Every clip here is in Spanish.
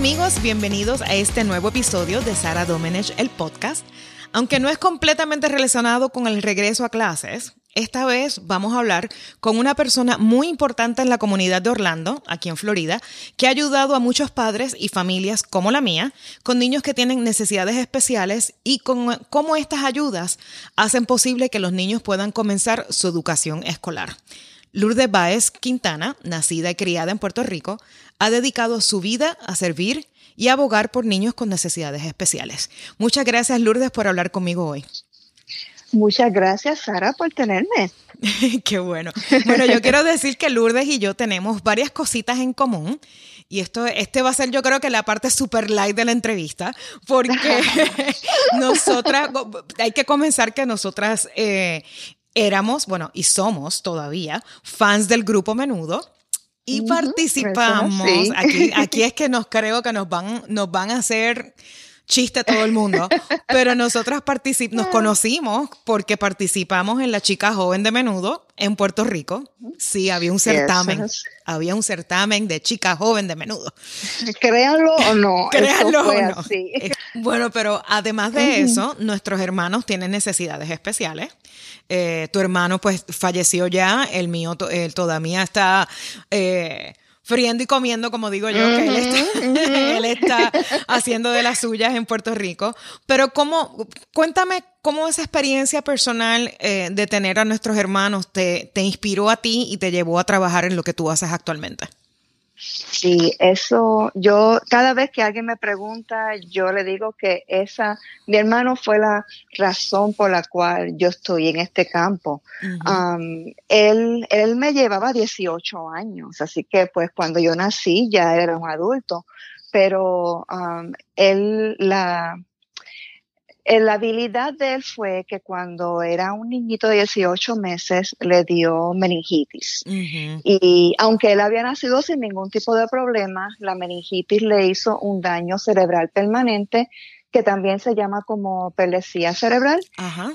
amigos, bienvenidos a este nuevo episodio de Sara Domenech, el podcast. Aunque no es completamente relacionado con el regreso a clases, esta vez vamos a hablar con una persona muy importante en la comunidad de Orlando, aquí en Florida, que ha ayudado a muchos padres y familias como la mía, con niños que tienen necesidades especiales y con cómo estas ayudas hacen posible que los niños puedan comenzar su educación escolar. Lourdes Baez Quintana, nacida y criada en Puerto Rico, ha dedicado su vida a servir y abogar por niños con necesidades especiales. Muchas gracias, Lourdes, por hablar conmigo hoy. Muchas gracias, Sara, por tenerme. Qué bueno. Bueno, yo quiero decir que Lourdes y yo tenemos varias cositas en común. Y esto, este va a ser, yo creo que la parte super light de la entrevista, porque nosotras, hay que comenzar que nosotras eh, éramos, bueno, y somos todavía fans del grupo Menudo. Y participamos. Aquí, aquí es que nos creo que nos van, nos van a hacer chiste todo el mundo, pero nosotras nos conocimos porque participamos en la chica joven de menudo en Puerto Rico. Sí, había un certamen, había un certamen de chica joven de menudo. Créanlo o no. Créanlo o no. Eh, bueno, pero además de eso, nuestros hermanos tienen necesidades especiales. Eh, tu hermano pues falleció ya, el mío él todavía está eh, friendo y comiendo, como digo yo, que él está, haciendo de las suyas en Puerto Rico. Pero cómo, cuéntame cómo esa experiencia personal eh, de tener a nuestros hermanos te, te inspiró a ti y te llevó a trabajar en lo que tú haces actualmente. Sí, eso, yo cada vez que alguien me pregunta, yo le digo que esa, mi hermano fue la razón por la cual yo estoy en este campo. Um, él, él me llevaba 18 años, así que pues cuando yo nací ya era un adulto, pero um, él, la, la habilidad de él fue que cuando era un niñito de 18 meses le dio meningitis. Y aunque él había nacido sin ningún tipo de problema, la meningitis le hizo un daño cerebral permanente que también se llama como pelesía cerebral.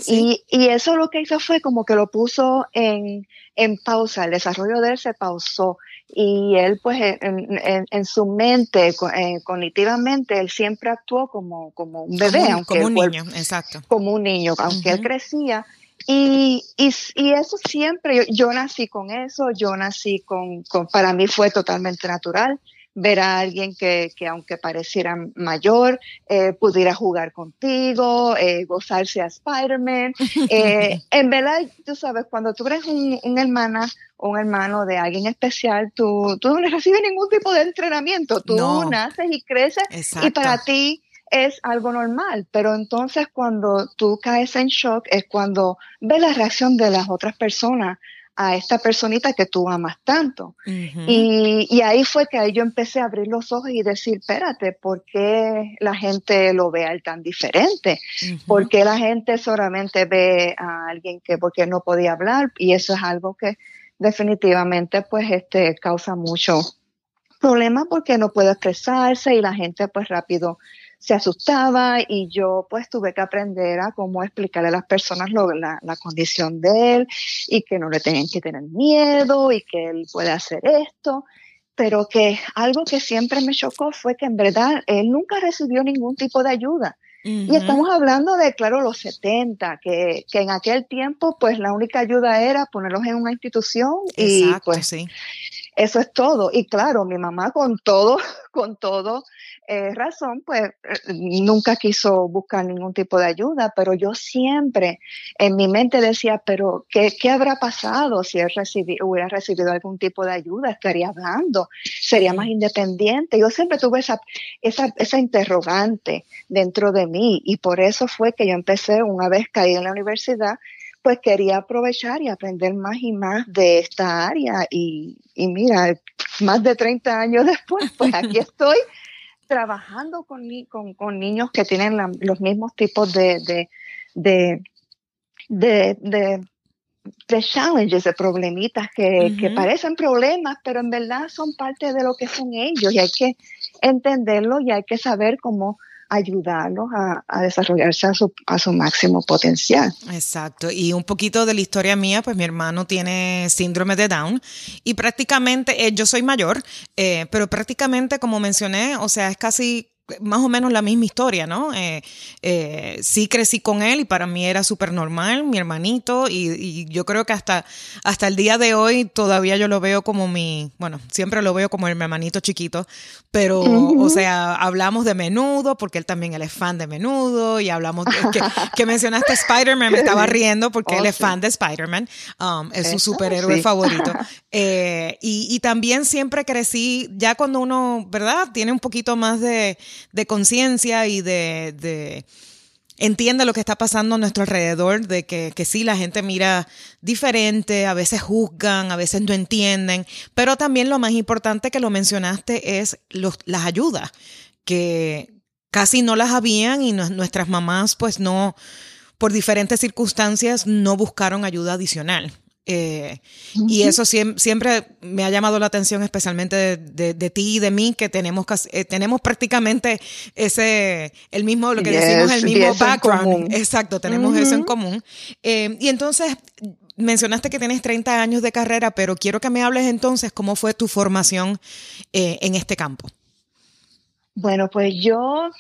y, y, eso lo que hizo fue como que lo puso en, en pausa, el desarrollo de él se pausó y él pues en, su mente, eh, cognitivamente, él siempre actuó como, como un bebé. Como, un niño, exacto. Como un niño, aunque él crecía. Y, y, y, eso siempre, yo, nací con eso, yo nací con, con, para mí fue totalmente natural ver a alguien que, que aunque pareciera mayor, eh, pudiera jugar contigo, eh, gozarse a Spider-Man. Eh, en verdad, tú sabes, cuando tú eres un, un hermana o un hermano de alguien especial, tú, tú no recibes ningún tipo de entrenamiento. Tú naces y creces y para ti es algo normal, pero entonces cuando tú caes en shock es cuando ves la reacción de las otras personas a esta personita que tú amas tanto. y, y, ahí fue que ahí yo empecé a abrir los ojos y decir, espérate, ¿por qué la gente lo ve a tan diferente? ¿Por qué la gente solamente ve a alguien que porque no podía hablar? Y eso es algo que definitivamente pues este causa mucho problema porque no puede expresarse y la gente pues rápido se asustaba y yo pues tuve que aprender a cómo explicarle a las personas la, la, condición de él y que no le tenían que tener miedo y que él puede hacer esto, pero que algo que siempre me chocó fue que en verdad él nunca recibió ningún tipo de ayuda. Y estamos hablando de, claro, los 70, que, que, en aquel tiempo pues la única ayuda era ponerlos en una institución y pues sí. eso es todo. Y claro, mi mamá con todo, con todo eh, razón, pues eh, nunca quiso buscar ningún tipo de ayuda, pero yo siempre en mi mente decía, pero ¿qué, qué habrá pasado si él hubiera recibido algún tipo de ayuda? ¿Estaría hablando? ¿Sería más independiente? Yo siempre tuve esa, esa, esa interrogante dentro de mí y por eso fue que yo empecé, una vez caí en la universidad, pues quería aprovechar y aprender más y más de esta área y, y mira, más de 30 años después, pues aquí estoy trabajando con, con, con niños que tienen los mismos tipos de, de, de, de, de challenges, de problemitas que, que, parecen problemas, pero en verdad son parte de lo que son ellos y hay que entenderlo y hay que saber cómo ayudarlos a, desarrollarse a su, a su, máximo potencial. Exacto. Y un poquito de la historia mía, pues mi hermano tiene síndrome de Down y prácticamente, eh, yo soy mayor, eh, pero prácticamente como mencioné, o sea, es casi más o menos la misma historia, ¿no? Eh, eh, sí crecí con él y para mí era súper normal, mi hermanito, y, yo creo que hasta, hasta el día de hoy todavía yo lo veo como mi, bueno, siempre lo veo como mi hermanito chiquito, pero, o sea, hablamos de menudo, porque él también él es fan de menudo, y hablamos, que, que mencionaste Spider-Man, me estaba riendo porque él es fan de Spider-Man, um, es su superhéroe favorito. Eh, y, y también siempre crecí, ya cuando uno, ¿verdad? Tiene un poquito más de de conciencia y de, entiende lo que está pasando a nuestro alrededor, de que, que, sí, la gente mira diferente, a veces juzgan, a veces no entienden, pero también lo más importante que lo mencionaste es los, las ayudas, que casi no las habían y nuestras mamás pues no, por diferentes circunstancias, no buscaron ayuda adicional. Eh, y eso siempre, me ha llamado la atención, especialmente de, ti y de mí, que tenemos, eh, tenemos prácticamente ese, el mismo, lo que decimos, el mismo background. Exacto, tenemos eso en común. Eh, y entonces, mencionaste que tienes 30 años de carrera, pero quiero que me hables entonces cómo fue tu formación en este campo. Bueno, pues yo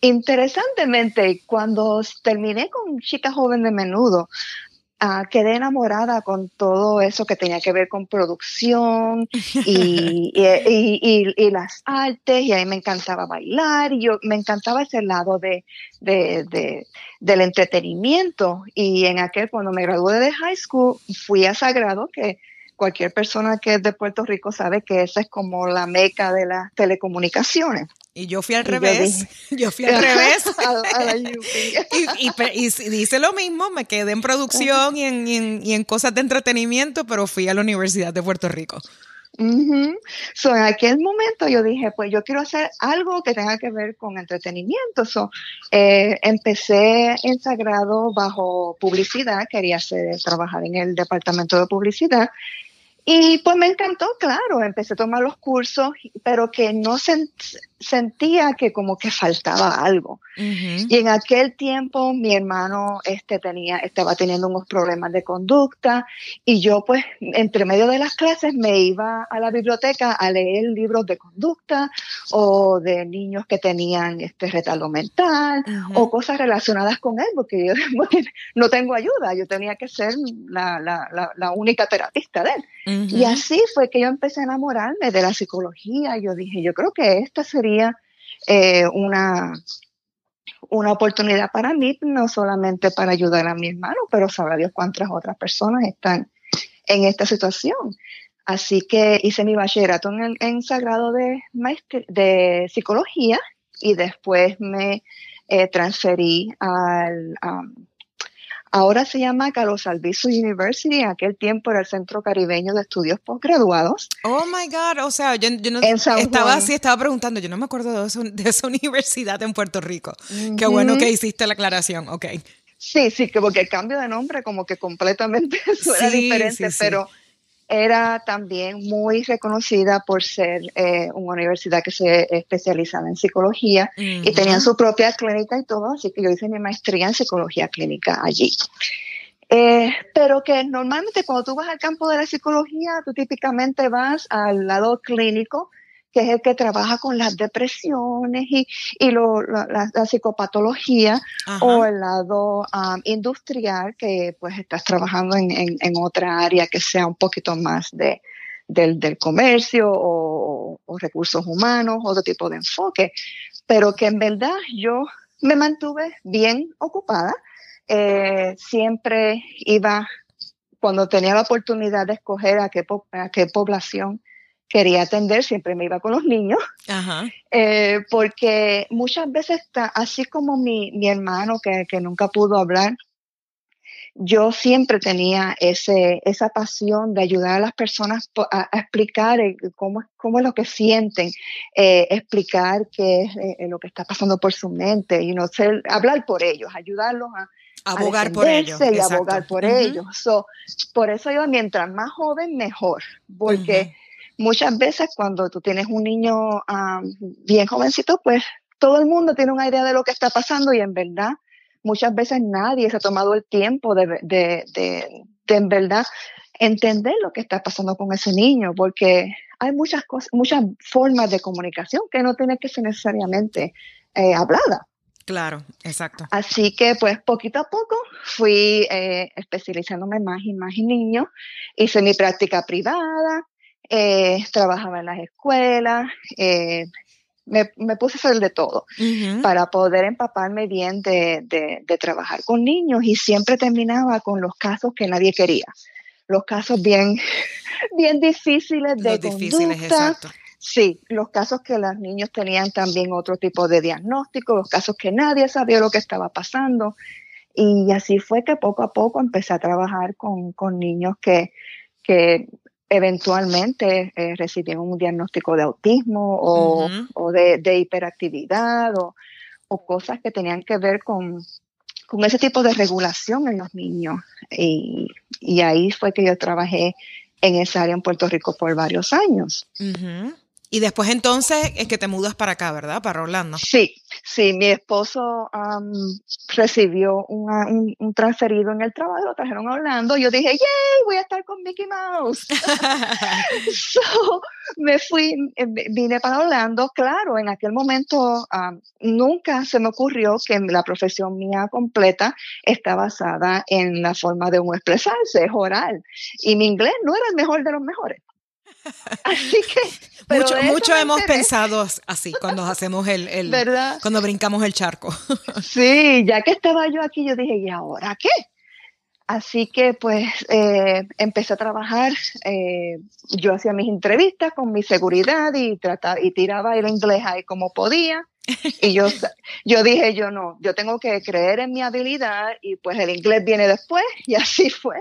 Interesantemente, cuando terminé con Chica Joven de Menudo, Ah, quedé enamorada con todo eso que tenía que ver con producción y, y, las artes, y a mí me encantaba bailar, y yo me encantaba ese lado de, de, del entretenimiento. Y en aquel, cuando me gradué de high school, fui a Sagrado, que cualquier persona que es de Puerto Rico sabe que esa es como la meca de las telecomunicaciones. Y yo fui al revés. Yo, fui al revés. y, y, dice lo mismo, me quedé en producción y en, y, en, cosas de entretenimiento, pero fui a la Universidad de Puerto Rico. so, en aquel momento yo dije, pues yo quiero hacer algo que tenga que ver con entretenimiento. So, eh, empecé en Sagrado bajo publicidad, quería hacer, trabajar en el departamento de publicidad y pues me encantó, claro, empecé a tomar los cursos, pero que no sentía que como que faltaba algo. Y en aquel tiempo mi hermano este, tenía, estaba teniendo unos problemas de conducta y yo pues entre medio de las clases me iba a la biblioteca a leer libros de conducta o de niños que tenían este retardo mental o cosas relacionadas con él, porque yo no tengo ayuda, yo tenía que ser la, la, la única terapista de él. Y así fue que yo empecé a enamorarme de la psicología. Yo dije, yo creo que esta sería eh, una, una oportunidad para mí, no solamente para ayudar a mi hermano, pero sabrá Dios cuántas otras personas están en esta situación. Así que hice mi bachillerato en, Sagrado de, de Psicología y después me eh, transferí al, Ahora se llama Carlos Albizu University, en aquel tiempo era el Centro Caribeño de Estudios Postgraduados. Oh my God, o sea, yo, no estaba así, estaba preguntando, yo no me acuerdo de, esa universidad en Puerto Rico. Qué bueno que hiciste la aclaración, ok. Sí, sí, que porque el cambio de nombre como que completamente suena diferente, pero era también muy reconocida por ser eh, una universidad que se especializaba en psicología y tenían su propia clínica y todo, así que yo hice mi maestría en psicología clínica allí. Eh, pero que normalmente cuando tú vas al campo de la psicología, tú típicamente vas al lado clínico, que es el que trabaja con las depresiones y, y lo, la, psicopatología, o el lado um, industrial, que pues estás trabajando en, en, otra área que sea un poquito más de, del, del comercio o, recursos humanos, otro tipo de enfoque, pero que en verdad yo me mantuve bien ocupada, eh, siempre iba, cuando tenía la oportunidad de escoger a qué, a qué población quería atender, siempre me iba con los niños, eh, porque muchas veces, así como mi, mi hermano que, que, nunca pudo hablar, yo siempre tenía ese, esa pasión de ayudar a las personas a, explicar cómo, cómo, es lo que sienten, eh, explicar qué es eh, lo que está pasando por su mente, y no hablar por ellos, ayudarlos a, abogar por ellos. Y abogar por ellos. por eso yo, mientras más joven, mejor, porque muchas veces cuando tú tienes un niño bien jovencito, pues todo el mundo tiene una idea de lo que está pasando y en verdad muchas veces nadie se ha tomado el tiempo de, de, de, en verdad entender lo que está pasando con ese niño, porque hay muchas cosas, muchas formas de comunicación que no tienen que ser necesariamente eh, hablada. Claro, exacto. Así que pues poquito a poco fui eh, especializándome más y más en niños, hice mi práctica privada, eh, trabajaba en las escuelas, eh, me, me, puse a hacer de todo para poder empaparme bien de, de, de, trabajar con niños y siempre terminaba con los casos que nadie quería. Los casos bien, bien difíciles de los difíciles, exacto. Sí, los casos que los niños tenían también otro tipo de diagnóstico, los casos que nadie sabía lo que estaba pasando. Y así fue que poco a poco empecé a trabajar con, con niños que, que eventualmente eh, recibieron un diagnóstico de autismo o, o de, de, hiperactividad o, o, cosas que tenían que ver con, con, ese tipo de regulación en los niños. Y, y, ahí fue que yo trabajé en esa área en Puerto Rico por varios años. Uh y después entonces es que te mudas para acá, ¿verdad? Para Orlando. Sí, sí, mi esposo um, recibió una, un, un, transferido en el trabajo, lo trajeron a Orlando. Yo dije, ¡yay! Voy a estar con Mickey Mouse. so, me fui, eh, vine para Orlando. Claro, en aquel momento um, nunca se me ocurrió que la profesión mía completa está basada en la forma de uno expresarse, es oral. Y mi inglés no era el mejor de los mejores. Así que. mucho, mucho hemos pensado así cuando hacemos el. el cuando brincamos el charco. sí, ya que estaba yo aquí, yo dije, ¿y ahora qué? Así que pues eh, empecé a trabajar, eh, yo hacía mis entrevistas con mi seguridad y trataba, y tiraba el inglés ahí como podía. Y yo, yo dije, yo no, yo tengo que creer en mi habilidad y pues el inglés viene después y así fue.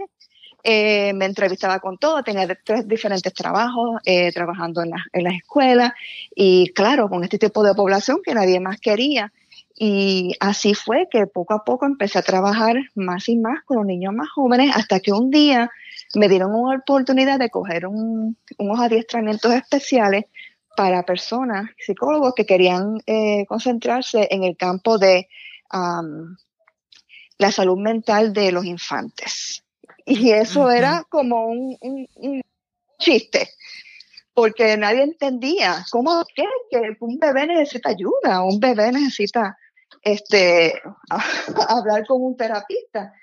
Eh, me entrevistaba con todo, tenía tres diferentes trabajos, eh, trabajando en, la, en las escuelas y claro, con este tipo de población que nadie más quería. Y así fue que poco a poco empecé a trabajar más y más con los niños más jóvenes hasta que un día me dieron una oportunidad de coger un, unos adiestramientos especiales para personas, psicólogos que querían eh, concentrarse en el campo de um, la salud mental de los infantes. Y eso era como un, un, un, porque nadie entendía cómo que, que un bebé necesita ayuda, un bebé necesita este, hablar con un terapista.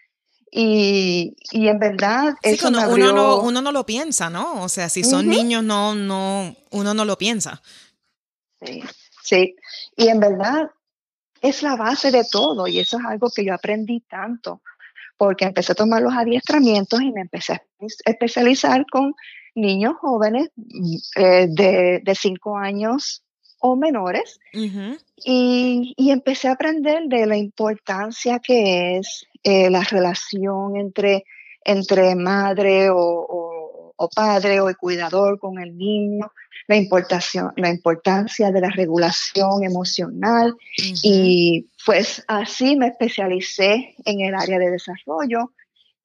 Y, y, en verdad sí, eso uno, abrió... uno, no, uno, no, lo piensa, ¿no? O sea, si son uh -huh. niños, no, no, uno no lo piensa. Sí, sí. Y en verdad es la base de todo y eso es algo que yo aprendí tanto porque empecé a tomar los adiestramientos y me empecé a especializar con niños jóvenes eh, de, de cinco años o menores uh -huh. y, y, empecé a aprender de la importancia que es eh, la relación entre, entre madre o, o, o, padre o el cuidador con el niño, la, importación, la importancia de la regulación emocional uh -huh. y pues así me especialicé en el área de desarrollo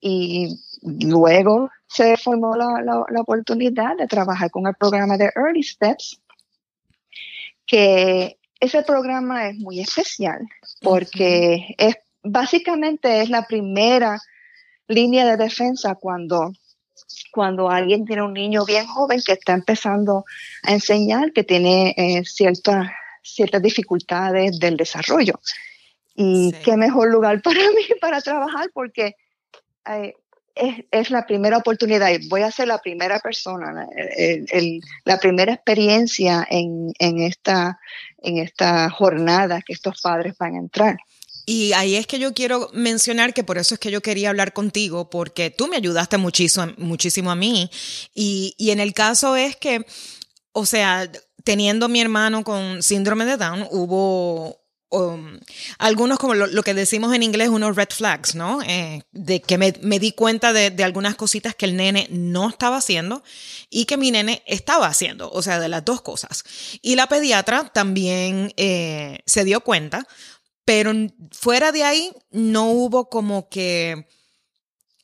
y luego se formó la, la, la oportunidad de trabajar con el programa de Early Steps, que ese programa es muy especial porque uh -huh. es básicamente es la primera línea de defensa cuando cuando alguien tiene un niño bien joven que está empezando a enseñar que tiene eh, ciertas ciertas dificultades del desarrollo. Y sí. qué mejor lugar para mí para trabajar porque eh, es, es, la primera oportunidad y voy a ser la primera persona, el, el, la primera experiencia en, en, esta, en esta jornada que estos padres van a entrar. Y ahí es que yo quiero mencionar que por eso es que yo quería hablar contigo, porque tú me ayudaste muchísimo, muchísimo a mí. Y, y en el caso es que, o sea, teniendo mi hermano con síndrome de Down, hubo Um, algunos, como lo, que decimos en inglés, unos red flags, ¿no? Eh, de que me, me di cuenta de, de, algunas cositas que el nene no estaba haciendo y que mi nene estaba haciendo, o sea, de las dos cosas. Y la pediatra también eh, se dio cuenta, pero fuera de ahí no hubo como que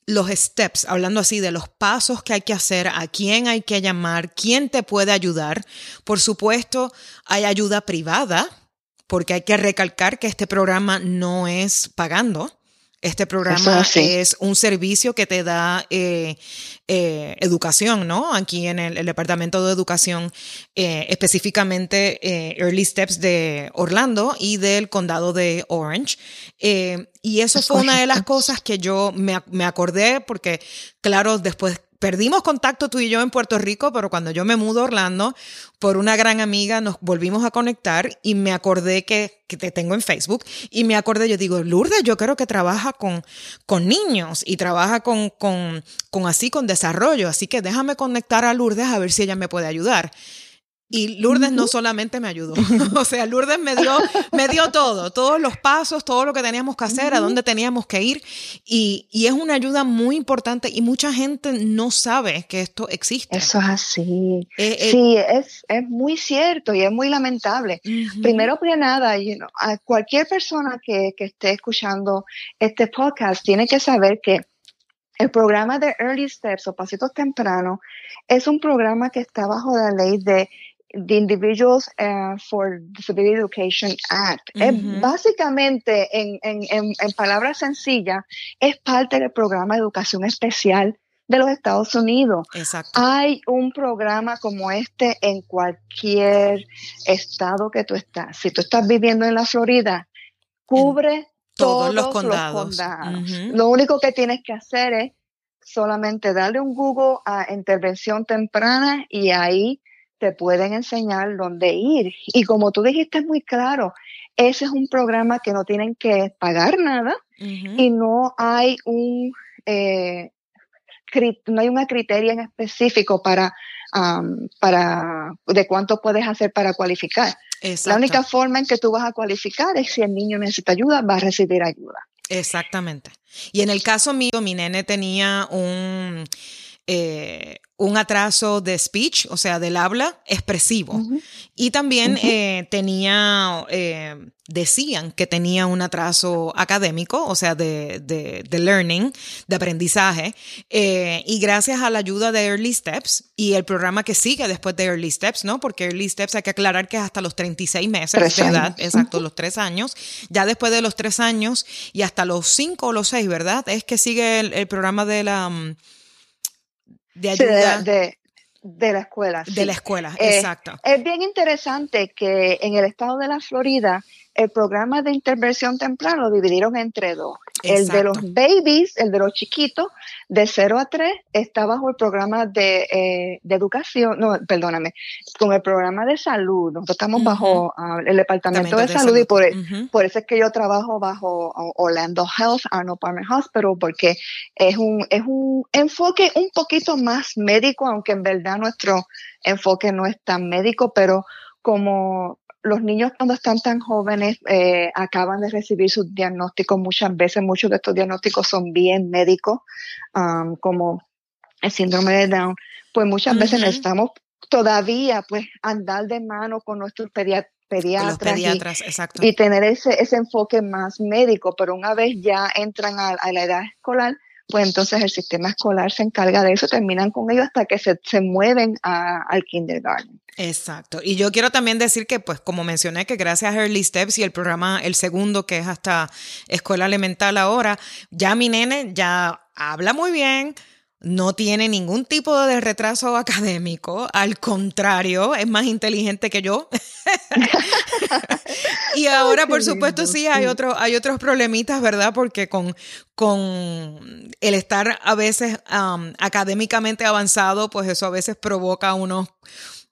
los steps, hablando así de los pasos que hay que hacer, a quién hay que llamar, quién te puede ayudar. Por supuesto, hay ayuda privada porque hay que recalcar que este programa no es pagando. Este programa es un servicio que te da eh, eh, educación, ¿no? Aquí en el, Departamento de Educación, eh, específicamente Early Steps de Orlando y del condado de Orange. y eso fue una de las cosas que yo me, me acordé porque, claro, después perdimos contacto tú y yo en Puerto Rico, pero cuando yo me mudo a Orlando, por una gran amiga nos volvimos a conectar y me acordé que, te tengo en Facebook y me acordé, yo digo, Lourdes, yo creo que trabaja con, con niños y trabaja con, con, con así, con desarrollo, así que déjame conectar a Lourdes a ver si ella me puede ayudar. Y Lourdes no solamente me ayudó, o sea, Lourdes me dio, me dio todo, todos los pasos, todo lo que teníamos que hacer, a dónde teníamos que ir. Y, y, es una ayuda muy importante y mucha gente no sabe que esto existe. Eso es así. Eh, eh, sí, es, es, muy cierto y es muy lamentable. Primero que nada, a cualquier persona que, que esté escuchando este podcast tiene que saber que el programa de Early Steps o Pasitos Tempranos es un programa que está bajo la ley de The Individuals uh, for Disability Education Act. es básicamente, en, en, en, palabras sencillas, es parte del programa de educación especial de los Estados Unidos. Exacto. Hay un programa como este en cualquier estado que tú estás. Si tú estás viviendo en la Florida, cubre todos, los condados. Lo único que tienes que hacer es solamente darle un Google a intervención temprana y ahí te pueden enseñar dónde ir. Y como tú dijiste muy claro, ese es un programa que no tienen que pagar nada y no hay un eh, no hay una criteria en específico para, para de cuánto puedes hacer para cualificar. La única forma en que tú vas a cualificar es si el niño necesita ayuda, va a recibir ayuda. Exactamente. Y en el caso mío, mi nene tenía un eh, un atraso de speech, o sea, del habla expresivo. Y también eh, tenía, eh, decían que tenía un atraso académico, o sea, de, de, learning, de aprendizaje. y gracias a la ayuda de Early Steps y el programa que sigue después de Early Steps, ¿no? Porque Early Steps hay que aclarar que es hasta los 36 meses de edad, exacto, los tres años. Ya después de los tres años y hasta los cinco o los seis, ¿verdad? Es que sigue el programa de la mm, de ayuda. de, de, la escuela. De la escuela, eh, exacto. Es bien interesante que en el estado de la Florida el programa de intervención temprana lo dividieron entre dos. El de los babies, el de los chiquitos, de 0 a 3, está bajo el programa de, eh, de educación, no, perdóname, con el programa de salud. Nosotros estamos bajo ah, el Departamento de, Salud, y por, e, por, eso es que yo trabajo bajo Orlando Health, Arnold Palmer Hospital, porque es un, es un enfoque un poquito más médico, aunque en verdad nuestro enfoque no es tan médico, pero como los niños cuando están tan jóvenes eh, acaban de recibir sus diagnósticos muchas veces, muchos de estos diagnósticos son bien médicos, um, como el síndrome de Down, pues muchas veces necesitamos todavía pues andar de mano con nuestros pediatras pediatras, y, y, tener ese, ese enfoque más médico, pero una vez ya entran a, a la edad escolar, pues entonces el sistema escolar se encarga de eso, terminan con ellos hasta que se, se mueven al kindergarten. Exacto. Y yo quiero también decir que, pues, como mencioné, que gracias a Early Steps y el programa, el segundo, que es hasta escuela elemental ahora, ya mi nene ya habla muy bien, no tiene ningún tipo de retraso académico, al contrario, es más inteligente que yo. y ahora, por supuesto, sí, hay, otro, hay otros problemitas, ¿verdad? Porque con, con el estar a veces académicamente avanzado, pues eso a veces provoca unos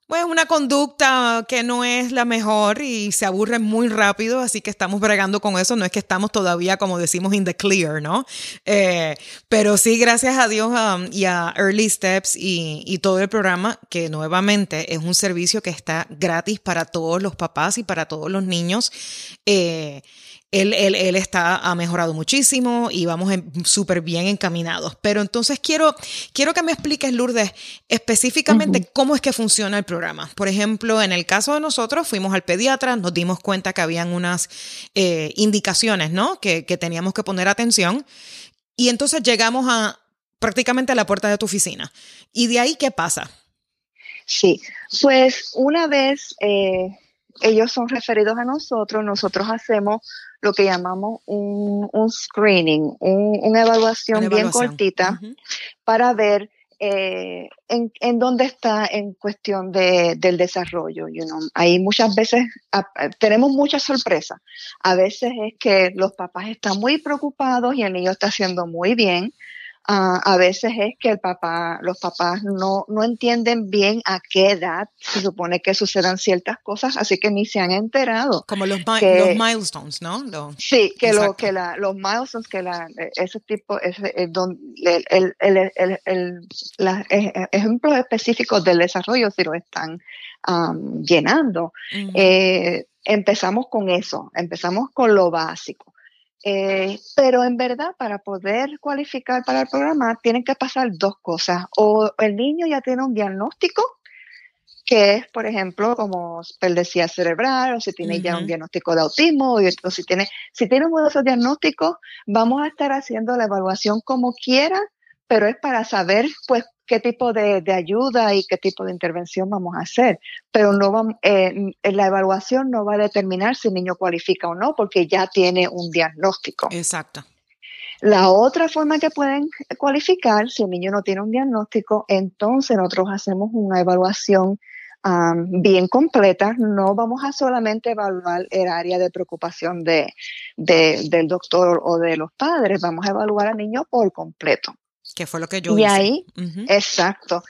pues una conducta que no es la mejor y se aburre muy rápido, así que estamos bregando con eso. No es que estamos todavía, como decimos, in the clear, ¿no? Eh, pero sí, gracias a Dios um, y a Early Steps y, y, todo el programa, que nuevamente es un servicio que está gratis para todos los papás y para todos los niños. Eh, él, él, él, está, ha mejorado muchísimo y vamos súper bien encaminados. Pero entonces quiero, quiero que me expliques, Lourdes, específicamente cómo es que funciona el programa. Por ejemplo, en el caso de nosotros, fuimos al pediatra, nos dimos cuenta que habían unas eh, indicaciones, ¿no? Que, que teníamos que poner atención. Y entonces llegamos a prácticamente a la puerta de tu oficina. ¿Y de ahí qué pasa? Sí, pues una vez... Eh ellos son referidos a nosotros, nosotros hacemos lo que llamamos un, screening, una, evaluación bien cortita para ver eh, en, dónde está en cuestión de, del desarrollo. You know. Ahí muchas veces tenemos muchas sorpresas. A veces es que los papás están muy preocupados y el niño está haciendo muy bien. Ah, a veces es que el papá, los papás no, no entienden bien a qué edad se supone que sucedan ciertas cosas, así que ni se han enterado. Como los, los milestones, ¿no? sí, que, lo, que la, los milestones, que la, ese tipo, ese, el, el, el, el e, ejemplos específicos del desarrollo si lo están llenando. Eh, empezamos con eso, empezamos con lo básico. Eh, pero en verdad, para poder cualificar para el programa, tienen que pasar dos cosas. O el niño ya tiene un diagnóstico, que es, por ejemplo, como perdecía cerebral, o si tiene ya un diagnóstico de autismo, o, si tiene, si tiene uno de esos diagnósticos, vamos a estar haciendo la evaluación como quiera, pero es para saber, pues, qué tipo de, ayuda y qué tipo de intervención vamos a hacer. Pero no vamos, eh, la evaluación no va a determinar si el niño cualifica o no, porque ya tiene un diagnóstico. Exacto. La otra forma que pueden cualificar, si el niño no tiene un diagnóstico, entonces nosotros hacemos una evaluación bien completa. No vamos a solamente evaluar el área de preocupación de, del doctor o de los padres, vamos a evaluar al niño por completo. Que fue lo que yo y ahí, exacto.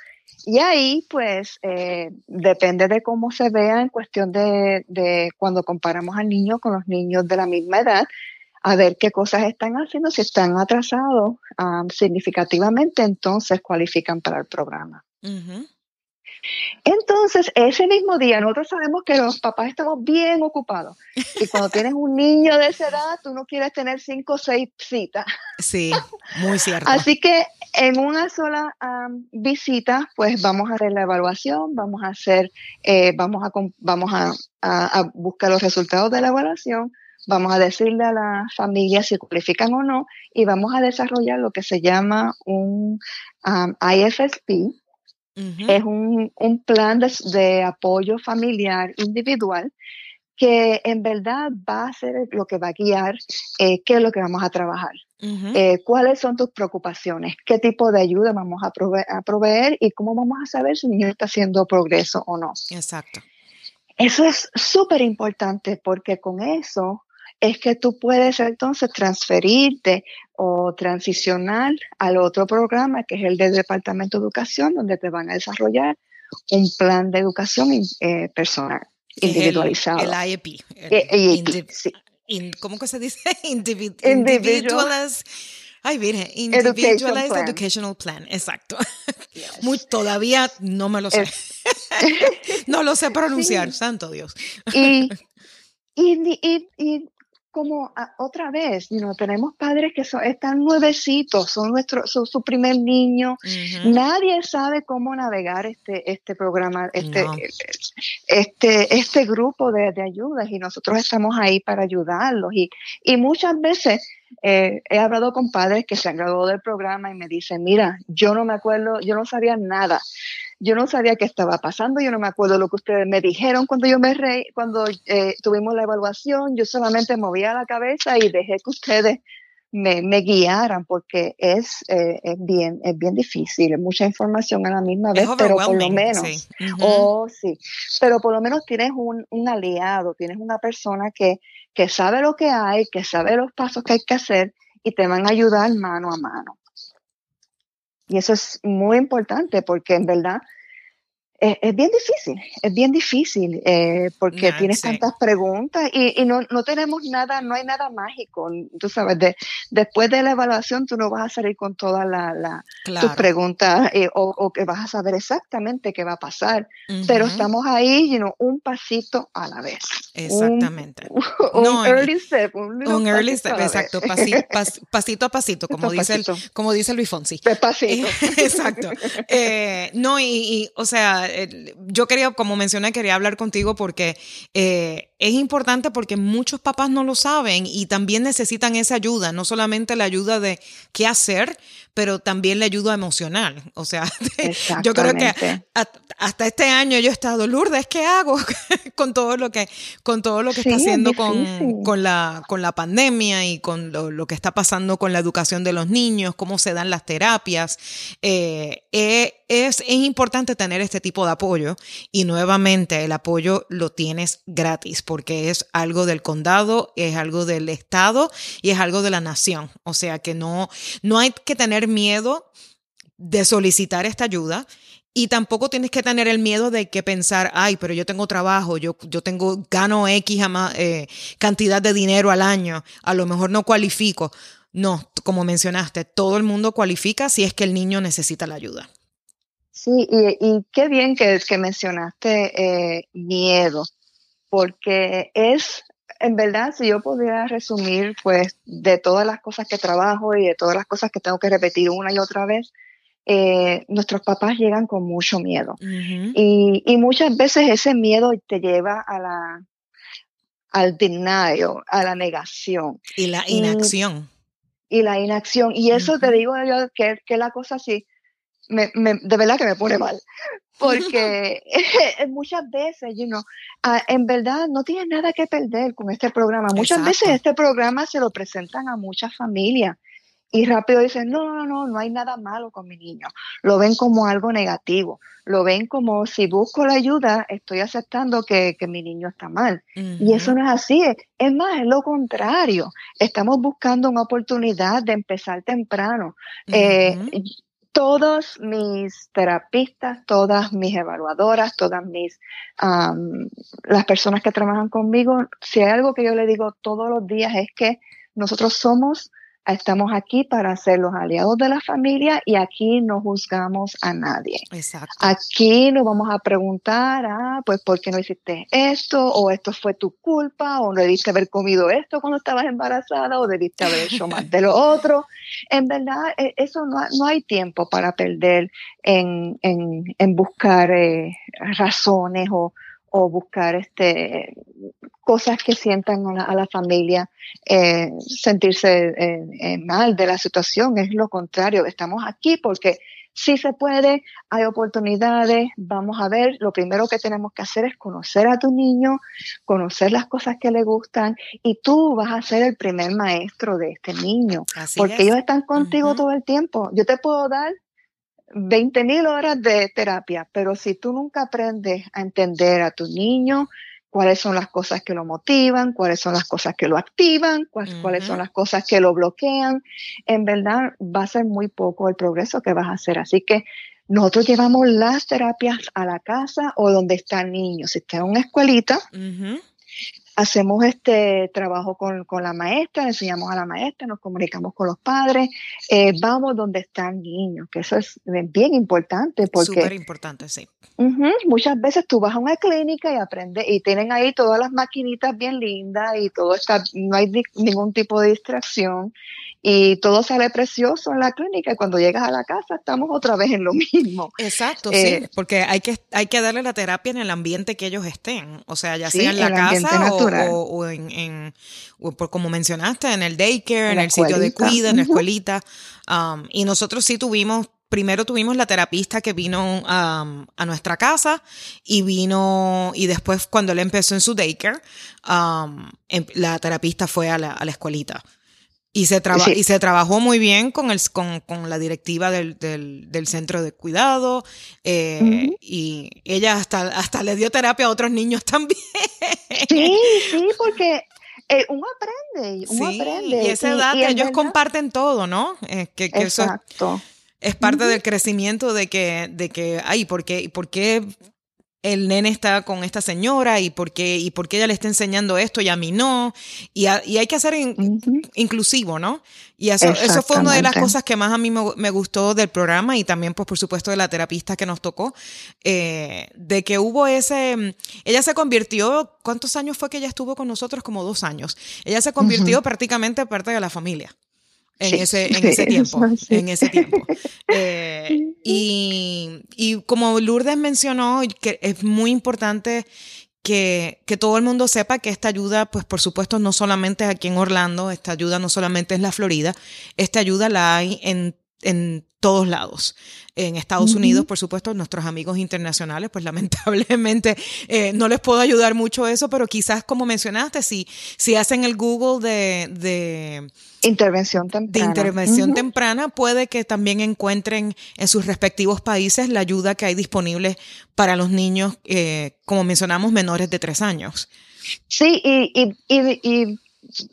Y ahí, pues, eh, depende de cómo se vea en cuestión de, de, cuando comparamos al niño con los niños de la misma edad, a ver qué cosas están haciendo, si están atrasados significativamente, entonces cualifican para el programa. Entonces, ese mismo día, nosotros sabemos que los papás estamos bien ocupados. Y cuando tienes un niño de esa edad, tú no quieres tener cinco o seis citas. Sí, muy cierto. Así que en una sola visita, pues vamos a hacer la evaluación, vamos a hacer, eh, vamos, a, vamos a, buscar los resultados de la evaluación, vamos a decirle a la familia si cualifican o no, y vamos a desarrollar lo que se llama un IFSP, es un, plan de, apoyo familiar individual que en verdad va a ser lo que va a guiar eh, qué es lo que vamos a trabajar. Eh, cuáles son tus preocupaciones, qué tipo de ayuda vamos a, a proveer y cómo vamos a saber si el niño está haciendo progreso o no. Exacto. Eso es súper importante porque con eso es que tú puedes entonces transferirte o transicionar al otro programa, que es el del Departamento de Educación, donde te van a desarrollar un plan de educación eh, personal, individualizado. El, IEP. El, sí. ¿Cómo que se dice? individualized. Ay, virgen, Individualized Educational Plan, exacto. Muy, todavía no me lo sé. no lo sé pronunciar, santo Dios. y, y, y, como otra vez, you tenemos padres que son, están nuevecitos, son, nuestro, son su primer niño. Nadie sabe cómo navegar este, este programa, este, este, este grupo de, ayudas y nosotros estamos ahí para ayudarlos. Y, y muchas veces eh, he hablado con padres que se han graduado del programa y me dicen, mira, yo no me acuerdo, yo no sabía nada. Yo no sabía qué estaba pasando, yo no me acuerdo lo que ustedes me dijeron cuando yo me re, cuando eh, tuvimos la evaluación, yo solamente movía la cabeza y dejé que ustedes me, guiaran porque es, eh, es, bien, es bien difícil, es mucha información a la misma vez, pero por lo menos, oh sí, pero por lo menos tienes un, un aliado, tienes una persona que, que sabe lo que hay, que sabe los pasos que hay que hacer y te van a ayudar mano a mano. Y eso es muy importante porque en verdad es, bien difícil, es bien difícil eh, porque tienes tantas preguntas y, no, no, tenemos nada, no hay nada mágico. Tú sabes, de, después de la evaluación tú no vas a salir con todas la, tus preguntas eh, o, que vas a saber exactamente qué va a pasar, pero estamos ahí, you un pasito a la vez. Exactamente. Un, early step. Un, early step, exacto, pasito a pasito, como, dice, El, como dice Luis Fonsi. Despacito. exacto. Eh, no, y, y, o sea, yo quería, como mencioné, quería hablar contigo porque eh, es importante porque muchos papás no lo saben y también necesitan esa ayuda, no solamente la ayuda de qué hacer, pero también la ayuda emocional. O sea, yo creo que hasta este año yo he estado, Lourdes, ¿qué hago con todo lo que, con todo lo que está haciendo con, con, la, con la pandemia y con lo, que está pasando con la educación de los niños, cómo se dan las terapias? Eh, eh, es, es importante tener este tipo de apoyo y nuevamente el apoyo lo tienes gratis porque es algo del condado, es algo del estado y es algo de la nación. O sea que no, no hay que tener miedo de solicitar esta ayuda y tampoco tienes que tener el miedo de que pensar, ay, pero yo tengo trabajo, yo, yo tengo, gano X eh, cantidad de dinero al año, a lo mejor no cualifico. No, como mencionaste, todo el mundo cualifica si es que el niño necesita la ayuda. Sí, y, qué bien que, que mencionaste eh, miedo, porque es, en verdad, si yo pudiera resumir, pues, de todas las cosas que trabajo y de todas las cosas que tengo que repetir una y otra vez, eh, nuestros papás llegan con mucho miedo. y, y, muchas veces ese miedo te lleva a la, al denial, a la negación. Y la inacción. Y, la inacción. Y eso te digo yo que, que la cosa así, me, me, de verdad que me pone mal. Porque muchas veces, you know, ah, en verdad no tienes nada que perder con este programa. Muchas veces este programa se lo presentan a muchas familias y rápido dicen, no, no, no, no hay nada malo con mi niño. Lo ven como algo negativo. Lo ven como si busco la ayuda, estoy aceptando que, que mi niño está mal. Y eso no es así. Es más, es lo contrario. Estamos buscando una oportunidad de empezar temprano todos mis terapistas, todas mis evaluadoras, todas mis, las personas que trabajan conmigo, si hay algo que yo le digo todos los días es que nosotros somos Estamos aquí para ser los aliados de la familia y aquí no juzgamos a nadie. Exacto. Aquí no vamos a preguntar, ah, pues, ¿por qué no hiciste esto? O esto fue tu culpa, o no debiste haber comido esto cuando estabas embarazada, o debiste haber hecho más de lo otro. En verdad, e, eso no, no hay tiempo para perder en, en, en buscar eh, razones o, o buscar este cosas que sientan a la, familia eh, sentirse eh, eh, mal de la situación. Es lo contrario estamos aquí porque si se puede hay oportunidades vamos a ver. Lo primero que tenemos que hacer es conocer a tu niño conocer las cosas que le gustan y tú vas a ser el primer maestro de este niño porque ellos están contigo todo el tiempo. Yo te puedo dar 20 mil horas de terapia, pero si tú nunca aprendes a entender a tu niño, cuáles son las cosas que lo motivan, cuáles son las cosas que lo activan, cuáles, son las cosas que lo bloquean, en verdad va a ser muy poco el progreso que vas a hacer. Así que nosotros llevamos las terapias a la casa o donde está el niño. Si está en una escuelita, hacemos este trabajo con, la maestra, enseñamos a la maestra, nos comunicamos con los padres, eh, vamos donde están niños, que eso es bien importante. porque Súper importante, sí. muchas veces tú vas a una clínica y aprendes, y tienen ahí todas las maquinitas bien lindas y todo está, no hay ningún tipo de distracción y todo sale precioso en la clínica y cuando llegas a la casa estamos otra vez en lo mismo. Exacto, sí, eh, porque hay que, hay que darle la terapia en el ambiente que ellos estén, o sea, ya sea en la casa o, en, por, como mencionaste, en el daycare, en, el sitio de cuida, en la escuelita. Um, y nosotros sí tuvimos primero tuvimos la terapista que vino um, a nuestra casa y vino, y después cuando él empezó en su daycare, um, em, la terapista fue a la, a la escuelita. Y se, y se trabajó muy bien con, el, con, con la directiva del, del, del, centro de cuidado eh, y ella hasta, hasta le dio terapia a otros niños también. Sí, sí, porque eh, uno aprende, uno aprende. Y esa edad ellos comparten todo, ¿no? Eh, que, que Exacto. Eso es parte del crecimiento de que, de que, ay, ¿por qué, ¿por qué el nene está con esta señora y por qué, y por qué ella le está enseñando esto y a mí no. Y, y hay que hacer inclusivo, ¿no? Y eso, eso fue una de las cosas que más a mí me, gustó del programa y también, pues, por supuesto, de la terapista que nos tocó, eh, de que hubo ese, ella se convirtió, ¿cuántos años fue que ella estuvo con nosotros? Como dos años. Ella se convirtió prácticamente parte de la familia. En, ese, en ese tiempo. En ese tiempo. Eh, y, y como Lourdes mencionó, que es muy importante que, que, todo el mundo sepa que esta ayuda, pues por supuesto, no solamente es aquí en Orlando, esta ayuda no solamente es la Florida, esta ayuda la hay en, en todos lados. En Estados Unidos, por supuesto, nuestros amigos internacionales, pues lamentablemente eh, no les puedo ayudar mucho eso, pero quizás como mencionaste, si, si hacen el Google de, de intervención temprana, de intervención temprana, puede que también encuentren en sus respectivos países la ayuda que hay disponible para los niños, eh, como mencionamos, menores de tres años. Sí, y, y, y, y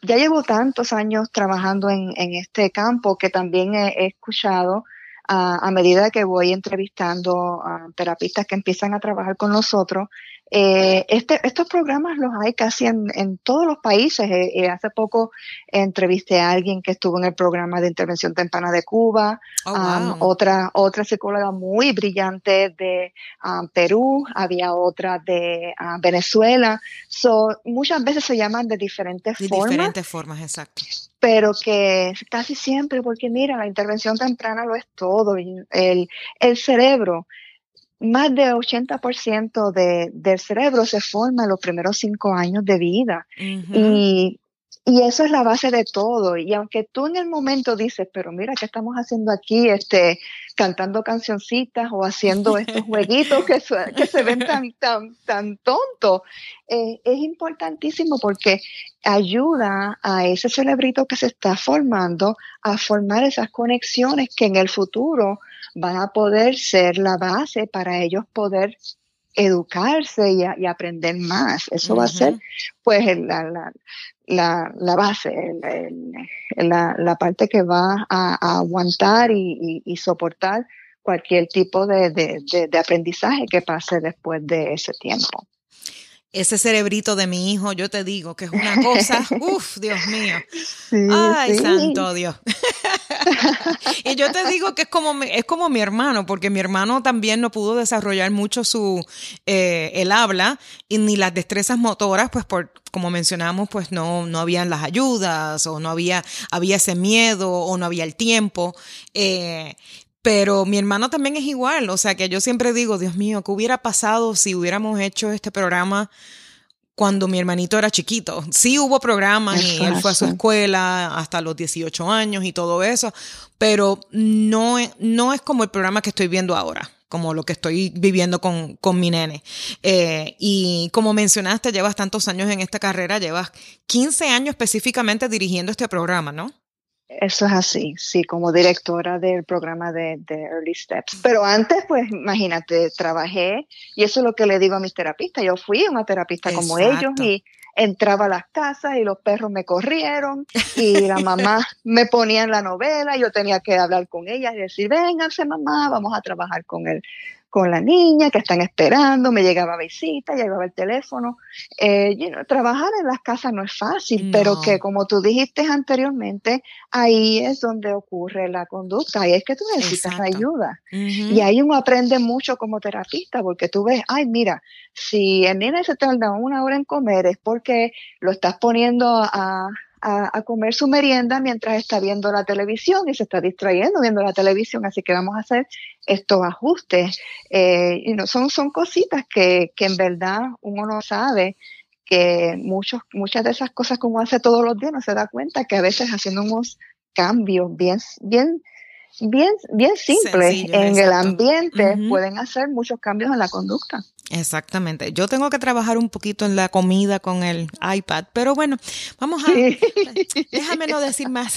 ya llevo tantos años trabajando en, en este campo que también he, escuchado a medida que voy entrevistando a terapistas que empiezan a trabajar con nosotros, eh, este, estos programas los hay casi en, en todos los países. Eh, eh, hace poco entrevisté a alguien que estuvo en el programa de intervención temprana de Cuba, oh, um, otra, otra psicóloga muy brillante de um, Perú, había otra de uh, Venezuela. So, muchas veces se llaman de diferentes de formas. Diferentes formas, exacto pero que casi siempre, porque mira, la intervención temprana lo es todo. El, el cerebro más del 80% de, del cerebro se forma en los primeros cinco años de vida. y, y, eso es la base de todo. Y aunque tú en el momento dices, pero mira, ¿qué estamos haciendo aquí? Este, cantando cancioncitas o haciendo estos jueguitos que, que se ven tan, tan, tan tontos. Eh, es importantísimo porque ayuda a ese cerebrito que se está formando a formar esas conexiones que en el futuro van a poder ser la base para ellos poder educarse y, aprender más. Eso va a ser, pues, la, la, la, la base, la, la, parte que va a, aguantar y, y, soportar cualquier tipo de, de, de aprendizaje que pase después de ese tiempo ese cerebrito de mi hijo, yo te digo que es una cosa, uff, Dios mío. Ay, santo Dios. y yo te digo que es como, es como mi hermano, porque mi hermano también no pudo desarrollar mucho su, eh, el habla y ni las destrezas motoras, pues por, como mencionamos, pues no, no habían las ayudas o no había, había ese miedo o no había el tiempo. Eh, pero mi hermano también es igual, o sea que yo siempre digo, Dios mío, ¿qué hubiera pasado si hubiéramos hecho este programa cuando mi hermanito era chiquito? Sí hubo programas y él fue a su escuela hasta los 18 años y todo eso, pero no, no es como el programa que estoy viendo ahora como lo que estoy viviendo con, con mi nene. Eh, y como mencionaste, llevas tantos años en esta carrera, llevas 15 años específicamente dirigiendo este programa, ¿no? Eso es así, sí, como directora del programa de, Early Steps. Pero antes, pues imagínate, trabajé y eso es lo que le digo a mis terapistas. Yo fui una terapista como ellos y entraba a las casas y los perros me corrieron y la mamá me ponía en la novela y yo tenía que hablar con ella y decir, vénganse mamá, vamos a trabajar con él con la niña que están esperando, me llegaba visita, llegaba el teléfono. Eh, trabajar en las casas no es fácil, pero que como tú dijiste anteriormente, ahí es donde ocurre la conducta, ahí es que tú necesitas ayuda. Y ahí uno aprende mucho como terapista, porque tú ves, ay, mira, si el niño se tarda una hora en comer es porque lo estás poniendo a a, comer su merienda mientras está viendo la televisión y se está distrayendo viendo la televisión, así que vamos a hacer estos ajustes. Eh, y no, son, son cositas que, que en verdad uno no sabe que muchos, muchas de esas cosas como hace todos los días no se da cuenta que a veces haciendo unos cambios bien, bien bien, bien simples en el ambiente pueden hacer muchos cambios en la conducta. Exactamente. Yo tengo que trabajar un poquito en la comida con el iPad, pero bueno, vamos a... Déjame no decir más.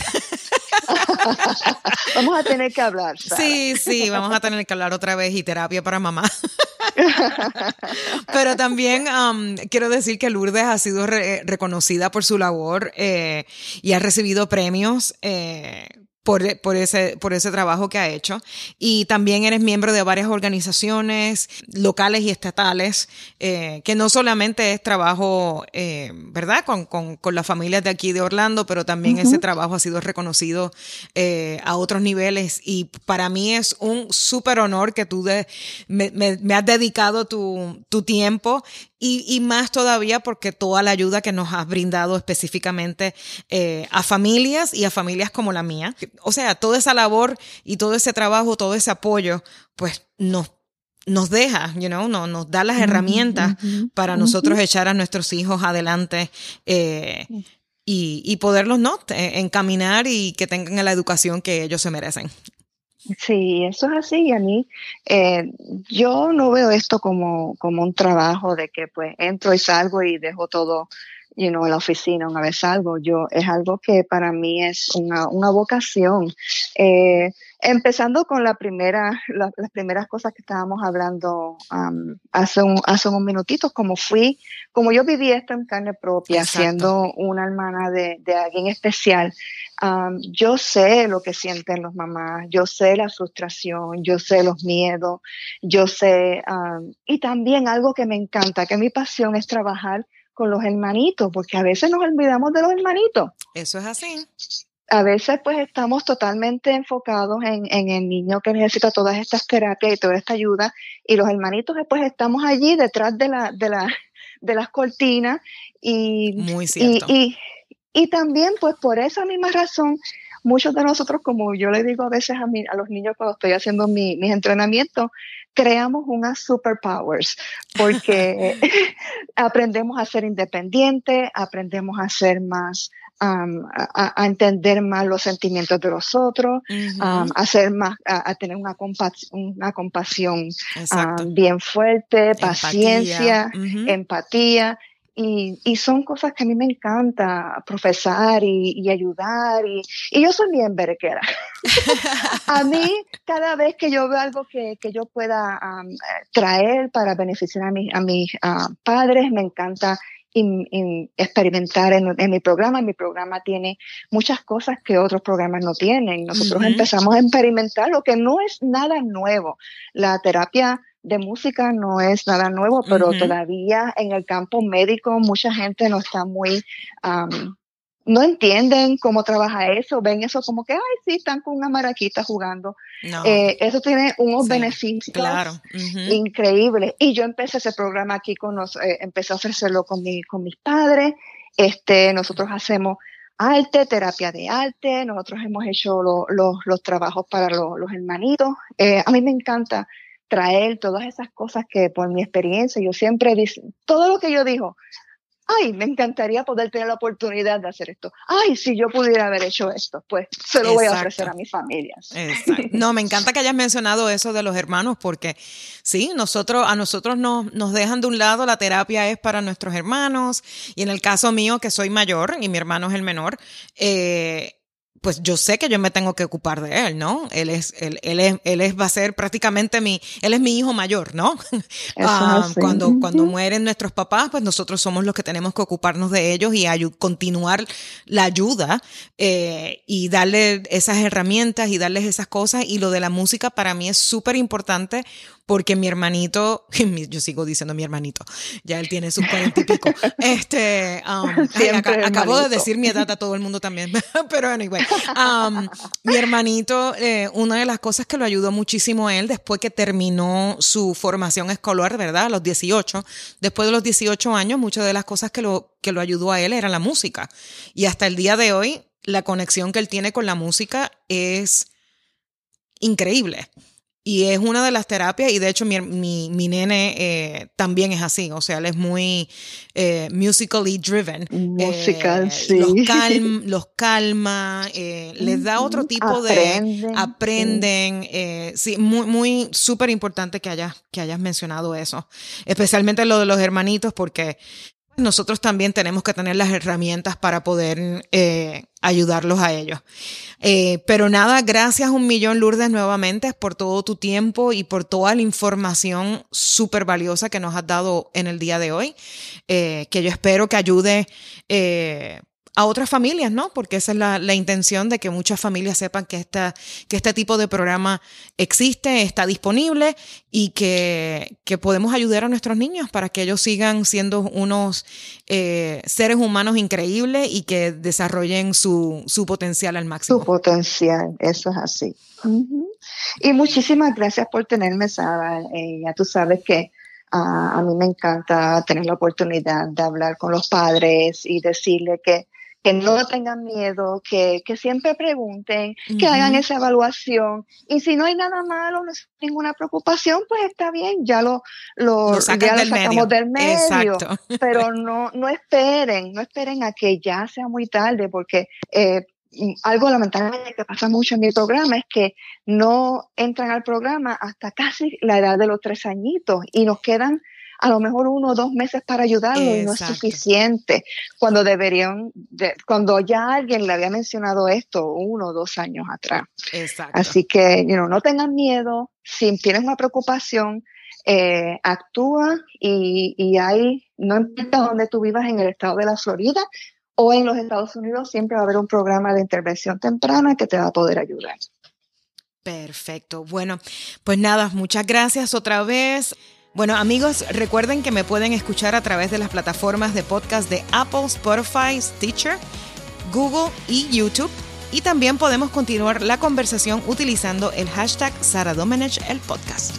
vamos a tener que hablar. Sí, sí, vamos a tener que hablar otra vez y terapia para mamá. pero también um, quiero decir que Lourdes ha sido reconocida por su labor eh, y ha recibido premios. Eh, por, por, ese, por ese trabajo que ha hecho. Y también eres miembro de varias organizaciones locales y estatales, eh, que no solamente es trabajo, eh, ¿verdad?, con, con, con, las familias de aquí de Orlando, pero también ese trabajo ha sido reconocido eh, a otros niveles. Y para mí es un súper honor que tú de, me, me, me, has dedicado tu, tu tiempo y, más todavía porque toda la ayuda que nos has brindado específicamente eh, a familias y a familias como la mía. O sea, toda esa labor y todo ese trabajo, todo ese apoyo, pues nos nos deja, you know, no, nos da las herramientas para nosotros echar a nuestros hijos adelante eh, y, y, poderlos ¿no? encaminar y que tengan la educación que ellos se merecen. Sí, eso es así. Y a mí, eh, yo no veo esto como, como un trabajo de que pues entro y salgo y dejo todo you know, en la oficina una vez salgo. Yo, es algo que para mí es una, una vocación. Eh, empezando con la primera, las primeras cosas que estábamos hablando um, hace, un, hace unos minutitos, como fui, como yo viví esto en carne propia, siendo una hermana de, de alguien especial, um, yo sé lo que sienten los mamás, yo sé la frustración, yo sé los miedos, yo sé, um, y también algo que me encanta, que mi pasión es trabajar con los hermanitos, porque a veces nos olvidamos de los hermanitos. Eso es así. A veces pues estamos totalmente enfocados en, el niño que necesita todas estas terapias y toda esta ayuda y los hermanitos pues estamos allí detrás de, la, de, la, de las cortinas y, Muy cierto. y, y, también pues por esa misma razón muchos de nosotros, como yo le digo a veces a, a los niños cuando estoy haciendo mis entrenamientos, creamos unas superpowers porque aprendemos a ser independientes, aprendemos a ser más, a, entender más los sentimientos de los otros, a, ser más, a, tener una, una compasión bien fuerte, paciencia, empatía y, y, son cosas que a mí me encanta profesar y, y ayudar. Y, y, yo soy bien berequera. a mí, cada vez que yo veo algo que, que yo pueda traer para beneficiar a, mi, a mis padres, me encanta experimentar en, en, mi programa. Mi programa tiene muchas cosas que otros programas no tienen. Nosotros empezamos a experimentar lo que no es nada nuevo. La terapia de música no es nada nuevo, pero todavía en el campo médico mucha gente no está muy, no entienden cómo trabaja eso, ven eso como que, ay, sí, están con una maraquita jugando. Eh, eso tiene unos beneficios increíbles. Y yo empecé ese programa aquí con los, eh, empecé a ofrecerlo con, mi, con mis padres. Este, nosotros hacemos arte, terapia de arte, nosotros hemos hecho los trabajos para los hermanitos. Eh, a mí me encanta traer todas esas cosas que por mi experiencia yo siempre todo lo que yo digo, ay, me encantaría poder tener la oportunidad de hacer esto. Ay, si yo pudiera haber hecho esto, pues se lo voy a ofrecer a mis familias. No, me encanta que hayas mencionado eso de los hermanos, porque sí, nosotros, a nosotros nos, nos dejan de un lado, la terapia es para nuestros hermanos, y en el caso mío, que soy mayor y mi hermano es el menor, eh, pues yo sé que yo me tengo que ocupar de él, ¿no? Él es, él, él es, él es, va a ser prácticamente mi, él es mi hijo mayor, ¿no? Ah, cuando, cuando mueren nuestros papás, pues nosotros somos los que tenemos que ocuparnos de ellos y continuar la ayuda eh, y darle esas herramientas y darles esas cosas. Y lo de la música para mí es súper importante porque mi hermanito, yo sigo diciendo mi hermanito, ya él tiene sus cuarenta y pico. Este, um, acabo de decir mi edad a todo el mundo también, pero anyway, um, mi hermanito, eh, una de las cosas que lo ayudó muchísimo a él después que terminó su formación escolar, ¿verdad? A los 18, después de los 18 años, muchas de las cosas que lo, que lo ayudó a él era la música. Y hasta el día de hoy, la conexión que él tiene con la música es increíble. Y es una de las terapias, y de hecho mi, mi, mi nene eh, también es así, o sea, él es muy eh, musically driven. Musical, eh, sí. Los, calm, los calma, les da otro tipo de... Aprenden. sí, muy, muy súper importante que hayas, que hayas mencionado eso, especialmente lo de los hermanitos, porque nosotros también tenemos que tener las herramientas para poder eh, ayudarlos a ellos. Eh, pero nada, gracias un millón Lourdes nuevamente por todo tu tiempo y por toda la información súper valiosa que nos has dado en el día de hoy, eh, que yo espero que ayude a otras familias, ¿no? Porque esa es la, la, intención de que muchas familias sepan que, esta, que este tipo de programa existe, está disponible y que, que podemos ayudar a nuestros niños para que ellos sigan siendo unos eh, seres humanos increíbles y que desarrollen su, su, potencial al máximo. Su potencial, eso es así. Y muchísimas gracias por tenerme, Sara. Eh, ya tú sabes que a mí me encanta tener la oportunidad de hablar con los padres y decirle que que no tengan miedo, que, que siempre pregunten, que hagan esa evaluación. Y si no hay nada malo, no hay ninguna preocupación, pues está bien, ya lo, lo, ya lo sacamos del medio. Pero no, no esperen, no esperen a que ya sea muy tarde, porque eh, algo lamentablemente que pasa mucho en mi programa es que no entran al programa hasta casi la edad de los tres añitos y nos quedan a lo mejor uno o dos meses para ayudarlo y no es suficiente. Cuando deberían, cuando ya alguien le había mencionado esto uno o dos años atrás. Exacto. Así que, you no tengan miedo, si tienes una preocupación, eh, actúa y, y hay, no importa dónde tú vivas en el estado de la Florida o en los Estados Unidos, siempre va a haber un programa de intervención temprana que te va a poder ayudar. Perfecto. Bueno, pues nada, muchas gracias otra vez. Bueno amigos, recuerden que me pueden escuchar a través de las plataformas de podcast de Apple, Spotify, Stitcher, Google y YouTube. Y también podemos continuar la conversación utilizando el hashtag Sara el podcast.